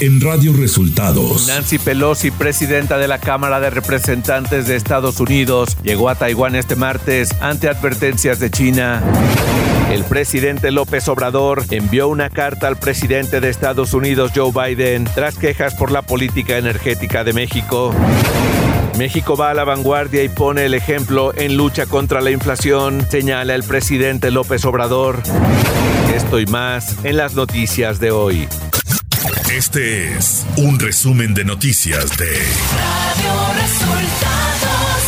en Radio Resultados. Nancy Pelosi, presidenta de la Cámara de Representantes de Estados Unidos, llegó a Taiwán este martes ante advertencias de China. El presidente López Obrador envió una carta al presidente de Estados Unidos, Joe Biden, tras quejas por la política energética de México. México va a la vanguardia y pone el ejemplo en lucha contra la inflación, señala el presidente López Obrador. Esto y más en las noticias de hoy. Este es un resumen de noticias de Radio Resultados.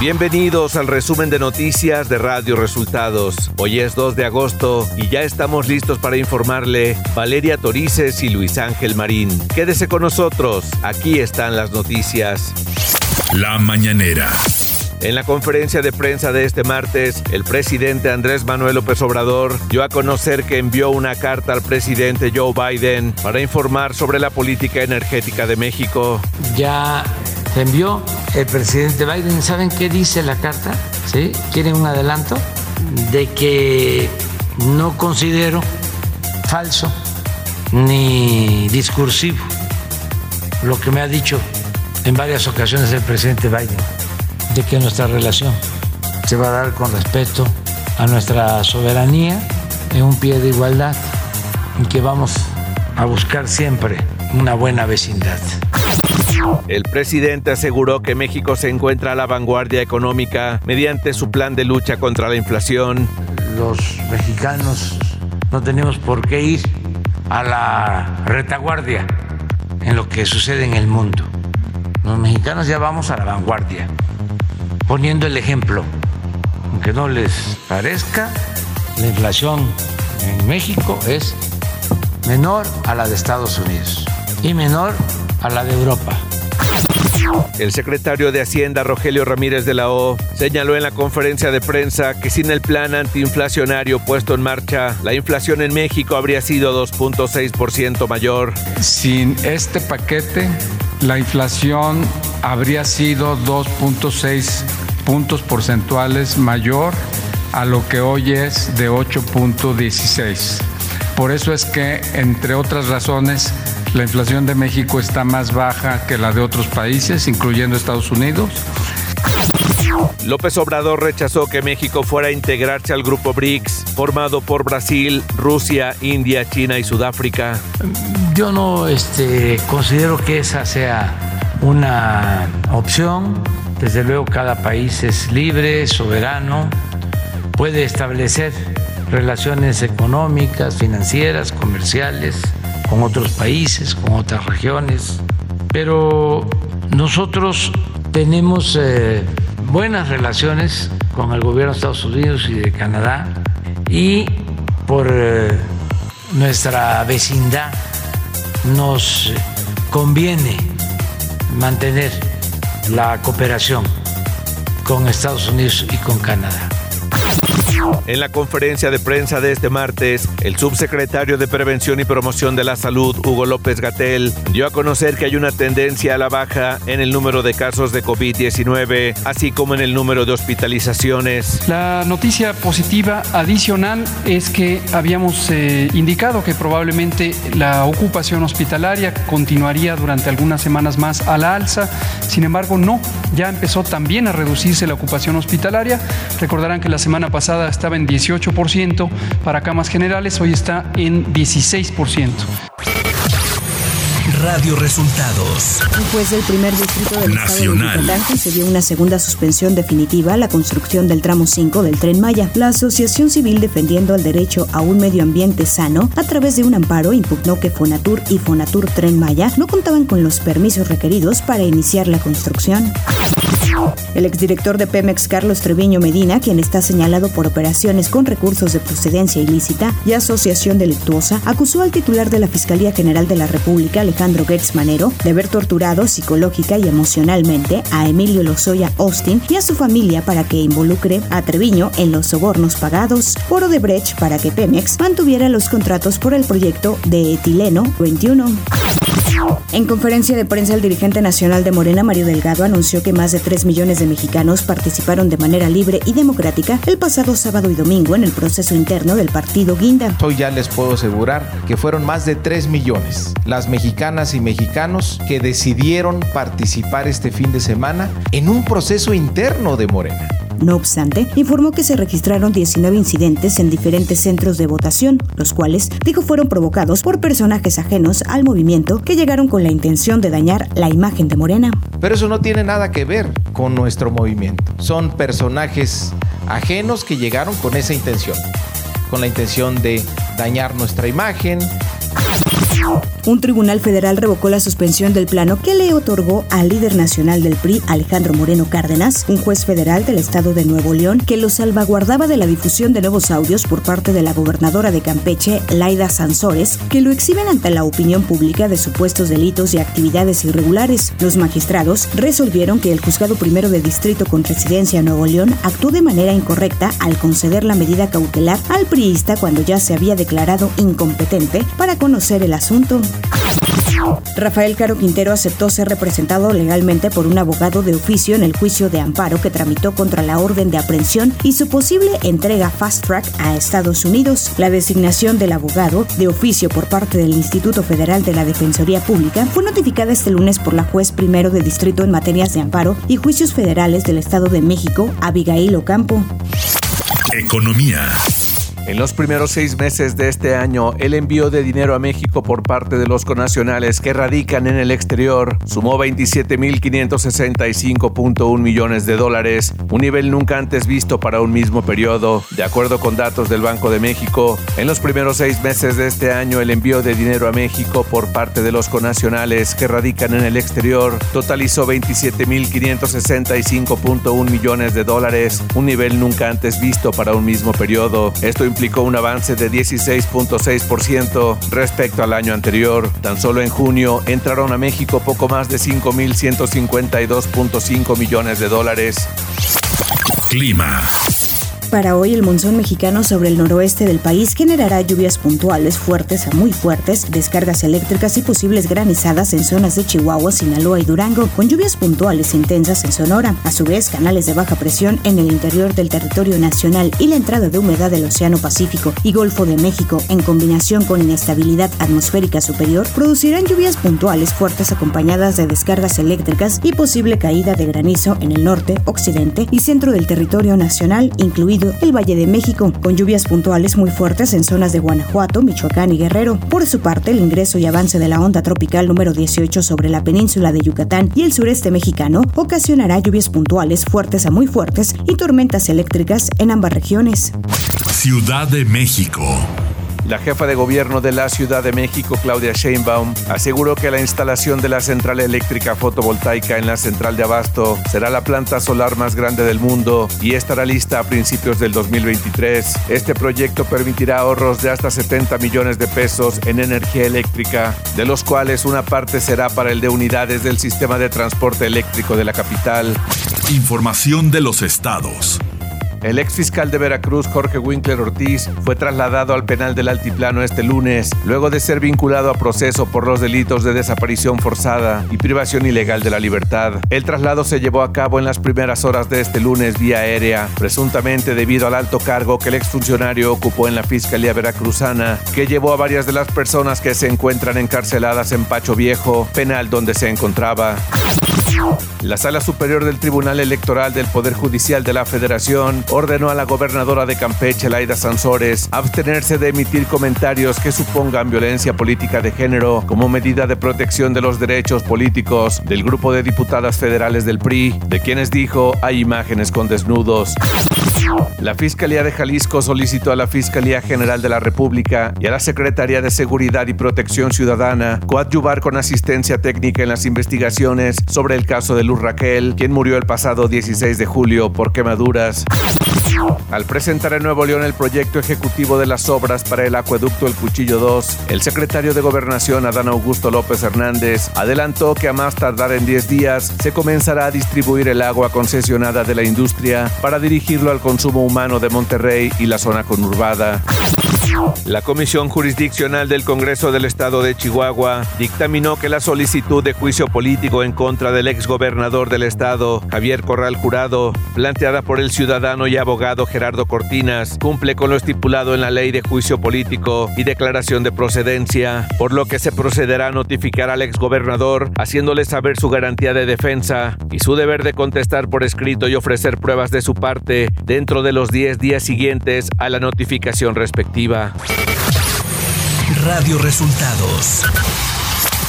Bienvenidos al resumen de noticias de Radio Resultados. Hoy es 2 de agosto y ya estamos listos para informarle Valeria Torices y Luis Ángel Marín. Quédese con nosotros, aquí están las noticias. La mañanera. En la conferencia de prensa de este martes, el presidente Andrés Manuel López Obrador dio a conocer que envió una carta al presidente Joe Biden para informar sobre la política energética de México. Ya envió el presidente Biden. ¿Saben qué dice la carta? ¿Sí? ¿Quieren un adelanto? De que no considero falso ni discursivo lo que me ha dicho en varias ocasiones el presidente Biden, de que nuestra relación se va a dar con respeto a nuestra soberanía en un pie de igualdad y que vamos a buscar siempre una buena vecindad. El presidente aseguró que México se encuentra a la vanguardia económica mediante su plan de lucha contra la inflación. Los mexicanos no tenemos por qué ir a la retaguardia en lo que sucede en el mundo. Los mexicanos ya vamos a la vanguardia, poniendo el ejemplo. Aunque no les parezca, la inflación en México es menor a la de Estados Unidos y menor a la de Europa. El secretario de Hacienda, Rogelio Ramírez de la O, señaló en la conferencia de prensa que sin el plan antiinflacionario puesto en marcha, la inflación en México habría sido 2.6% mayor. Sin este paquete, la inflación habría sido 2.6 puntos porcentuales mayor a lo que hoy es de 8.16. Por eso es que, entre otras razones, la inflación de México está más baja que la de otros países, incluyendo Estados Unidos. López Obrador rechazó que México fuera a integrarse al grupo BRICS, formado por Brasil, Rusia, India, China y Sudáfrica. Yo no este, considero que esa sea una opción. Desde luego cada país es libre, soberano, puede establecer relaciones económicas, financieras, comerciales con otros países, con otras regiones, pero nosotros tenemos eh, buenas relaciones con el gobierno de Estados Unidos y de Canadá y por eh, nuestra vecindad nos conviene mantener la cooperación con Estados Unidos y con Canadá. En la conferencia de prensa de este martes, el subsecretario de Prevención y Promoción de la Salud, Hugo López Gatel, dio a conocer que hay una tendencia a la baja en el número de casos de COVID-19, así como en el número de hospitalizaciones. La noticia positiva adicional es que habíamos eh, indicado que probablemente la ocupación hospitalaria continuaría durante algunas semanas más a la alza. Sin embargo, no, ya empezó también a reducirse la ocupación hospitalaria. Recordarán que la semana pasada estaba en 18% para camas generales, hoy está en 16%. Radio Resultados. Un juez del primer distrito del Nacional. estado de dio una segunda suspensión definitiva a la construcción del tramo 5 del Tren Maya. La Asociación Civil Defendiendo el Derecho a un Medio Ambiente Sano, a través de un amparo, impugnó que Fonatur y Fonatur Tren Maya no contaban con los permisos requeridos para iniciar la construcción. El exdirector de Pemex, Carlos Treviño Medina, quien está señalado por operaciones con recursos de procedencia ilícita y asociación delictuosa, acusó al titular de la Fiscalía General de la República, Alejandro Gertz Manero, de haber torturado psicológica y emocionalmente a Emilio Lozoya Austin y a su familia para que involucre a Treviño en los sobornos pagados por Odebrecht para que Pemex mantuviera los contratos por el proyecto de etileno 21. En conferencia de prensa, el dirigente nacional de Morena, Mario Delgado, anunció que más de 3 millones de mexicanos participaron de manera libre y democrática el pasado sábado y domingo en el proceso interno del partido Guinda. Hoy ya les puedo asegurar que fueron más de 3 millones las mexicanas y mexicanos que decidieron participar este fin de semana en un proceso interno de Morena. No obstante, informó que se registraron 19 incidentes en diferentes centros de votación, los cuales dijo fueron provocados por personajes ajenos al movimiento que llegaron con la intención de dañar la imagen de Morena. Pero eso no tiene nada que ver con nuestro movimiento. Son personajes ajenos que llegaron con esa intención, con la intención de dañar nuestra imagen, un tribunal federal revocó la suspensión del plano que le otorgó al líder nacional del PRI, Alejandro Moreno Cárdenas, un juez federal del estado de Nuevo León, que lo salvaguardaba de la difusión de nuevos audios por parte de la gobernadora de Campeche, Laida Sansores, que lo exhiben ante la opinión pública de supuestos delitos y actividades irregulares. Los magistrados resolvieron que el juzgado primero de distrito con residencia en Nuevo León actuó de manera incorrecta al conceder la medida cautelar al priista cuando ya se había declarado incompetente para conocer el asunto. Rafael Caro Quintero aceptó ser representado legalmente por un abogado de oficio en el juicio de amparo que tramitó contra la orden de aprehensión y su posible entrega fast track a Estados Unidos. La designación del abogado de oficio por parte del Instituto Federal de la Defensoría Pública fue notificada este lunes por la juez primero de distrito en materias de amparo y juicios federales del Estado de México, Abigail Ocampo. Economía. En los primeros seis meses de este año, el envío de dinero a México por parte de los conacionales que radican en el exterior sumó 27.565.1 millones de dólares, un nivel nunca antes visto para un mismo periodo. De acuerdo con datos del Banco de México, en los primeros seis meses de este año, el envío de dinero a México por parte de los conacionales que radican en el exterior totalizó 27.565.1 millones de dólares, un nivel nunca antes visto para un mismo periodo. Esto implicó un avance de 16.6% respecto al año anterior. Tan solo en junio entraron a México poco más de 5.152.5 millones de dólares. Clima. Para hoy el monzón mexicano sobre el noroeste del país generará lluvias puntuales fuertes a muy fuertes, descargas eléctricas y posibles granizadas en zonas de Chihuahua, Sinaloa y Durango, con lluvias puntuales intensas en Sonora. A su vez, canales de baja presión en el interior del territorio nacional y la entrada de humedad del Océano Pacífico y Golfo de México, en combinación con inestabilidad atmosférica superior, producirán lluvias puntuales fuertes acompañadas de descargas eléctricas y posible caída de granizo en el norte, occidente y centro del territorio nacional, incluido el Valle de México, con lluvias puntuales muy fuertes en zonas de Guanajuato, Michoacán y Guerrero. Por su parte, el ingreso y avance de la onda tropical número 18 sobre la península de Yucatán y el sureste mexicano ocasionará lluvias puntuales fuertes a muy fuertes y tormentas eléctricas en ambas regiones. Ciudad de México. La jefa de gobierno de la Ciudad de México, Claudia Sheinbaum, aseguró que la instalación de la central eléctrica fotovoltaica en la central de Abasto será la planta solar más grande del mundo y estará lista a principios del 2023. Este proyecto permitirá ahorros de hasta 70 millones de pesos en energía eléctrica, de los cuales una parte será para el de unidades del sistema de transporte eléctrico de la capital. Información de los estados. El ex fiscal de Veracruz, Jorge Winkler Ortiz, fue trasladado al penal del Altiplano este lunes, luego de ser vinculado a proceso por los delitos de desaparición forzada y privación ilegal de la libertad. El traslado se llevó a cabo en las primeras horas de este lunes vía aérea, presuntamente debido al alto cargo que el exfuncionario ocupó en la Fiscalía Veracruzana, que llevó a varias de las personas que se encuentran encarceladas en Pacho Viejo, penal donde se encontraba. La Sala Superior del Tribunal Electoral del Poder Judicial de la Federación ordenó a la gobernadora de Campeche, Laida Sansores, abstenerse de emitir comentarios que supongan violencia política de género como medida de protección de los derechos políticos del grupo de diputadas federales del PRI, de quienes dijo hay imágenes con desnudos. La Fiscalía de Jalisco solicitó a la Fiscalía General de la República y a la Secretaría de Seguridad y Protección Ciudadana coadyuvar con asistencia técnica en las investigaciones sobre el caso de Luz Raquel, quien murió el pasado 16 de julio por quemaduras. Al presentar en Nuevo León el proyecto ejecutivo de las obras para el acueducto El Cuchillo 2, el secretario de Gobernación Adán Augusto López Hernández adelantó que a más tardar en 10 días se comenzará a distribuir el agua concesionada de la industria para dirigirlo al consumo humano de Monterrey y la zona conurbada. La Comisión Jurisdiccional del Congreso del Estado de Chihuahua dictaminó que la solicitud de juicio político en contra del exgobernador del estado, Javier Corral Jurado, planteada por el ciudadano y abogado Gerardo Cortinas, cumple con lo estipulado en la ley de juicio político y declaración de procedencia, por lo que se procederá a notificar al exgobernador haciéndole saber su garantía de defensa y su deber de contestar por escrito y ofrecer pruebas de su parte dentro de los 10 días siguientes a la notificación respectiva. Radio Resultados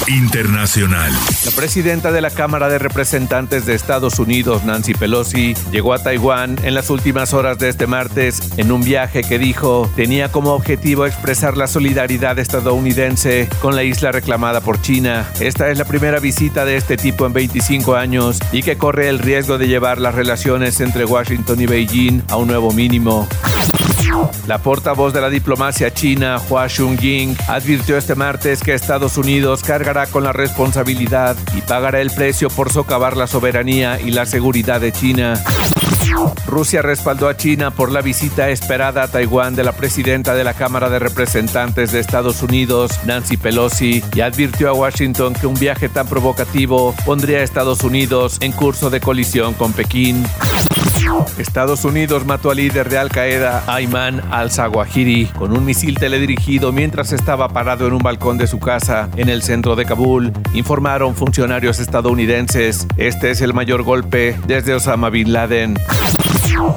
Internacional. La presidenta de la Cámara de Representantes de Estados Unidos, Nancy Pelosi, llegó a Taiwán en las últimas horas de este martes en un viaje que dijo tenía como objetivo expresar la solidaridad estadounidense con la isla reclamada por China. Esta es la primera visita de este tipo en 25 años y que corre el riesgo de llevar las relaciones entre Washington y Beijing a un nuevo mínimo. La portavoz de la diplomacia china, Hua Xiong-ying, advirtió este martes que Estados Unidos cargará con la responsabilidad y pagará el precio por socavar la soberanía y la seguridad de China. Rusia respaldó a China por la visita esperada a Taiwán de la presidenta de la Cámara de Representantes de Estados Unidos, Nancy Pelosi, y advirtió a Washington que un viaje tan provocativo pondría a Estados Unidos en curso de colisión con Pekín. Estados Unidos mató al líder de Al Qaeda, Ayman al-Zawahiri, con un misil teledirigido mientras estaba parado en un balcón de su casa en el centro de Kabul, informaron funcionarios estadounidenses. Este es el mayor golpe desde Osama Bin Laden.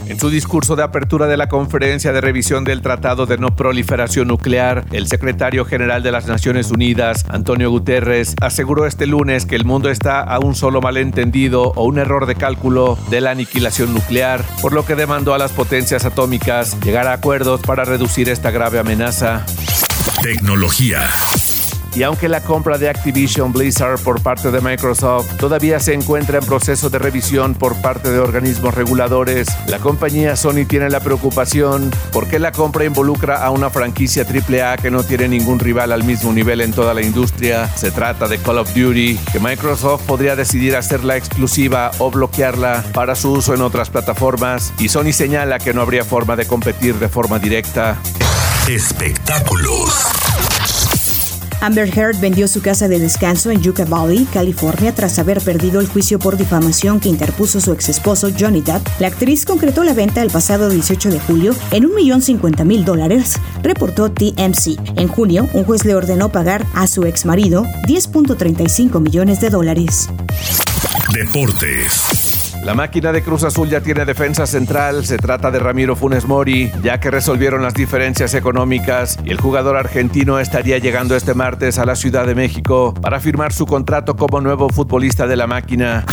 En su discurso de apertura de la conferencia de revisión del Tratado de No Proliferación Nuclear, el secretario general de las Naciones Unidas, Antonio Guterres, aseguró este lunes que el mundo está a un solo malentendido o un error de cálculo de la aniquilación nuclear, por lo que demandó a las potencias atómicas llegar a acuerdos para reducir esta grave amenaza. Tecnología. Y aunque la compra de Activision Blizzard por parte de Microsoft todavía se encuentra en proceso de revisión por parte de organismos reguladores, la compañía Sony tiene la preocupación porque la compra involucra a una franquicia AAA que no tiene ningún rival al mismo nivel en toda la industria. Se trata de Call of Duty, que Microsoft podría decidir hacerla exclusiva o bloquearla para su uso en otras plataformas, y Sony señala que no habría forma de competir de forma directa. Espectáculos. Amber Heard vendió su casa de descanso en Yucca Valley, California, tras haber perdido el juicio por difamación que interpuso su ex esposo Johnny Depp. La actriz concretó la venta el pasado 18 de julio en 1.050.000 dólares, reportó TMC. En junio, un juez le ordenó pagar a su ex marido 10.35 millones de dólares. Deportes. La máquina de Cruz Azul ya tiene defensa central, se trata de Ramiro Funes Mori, ya que resolvieron las diferencias económicas y el jugador argentino estaría llegando este martes a la Ciudad de México para firmar su contrato como nuevo futbolista de la máquina.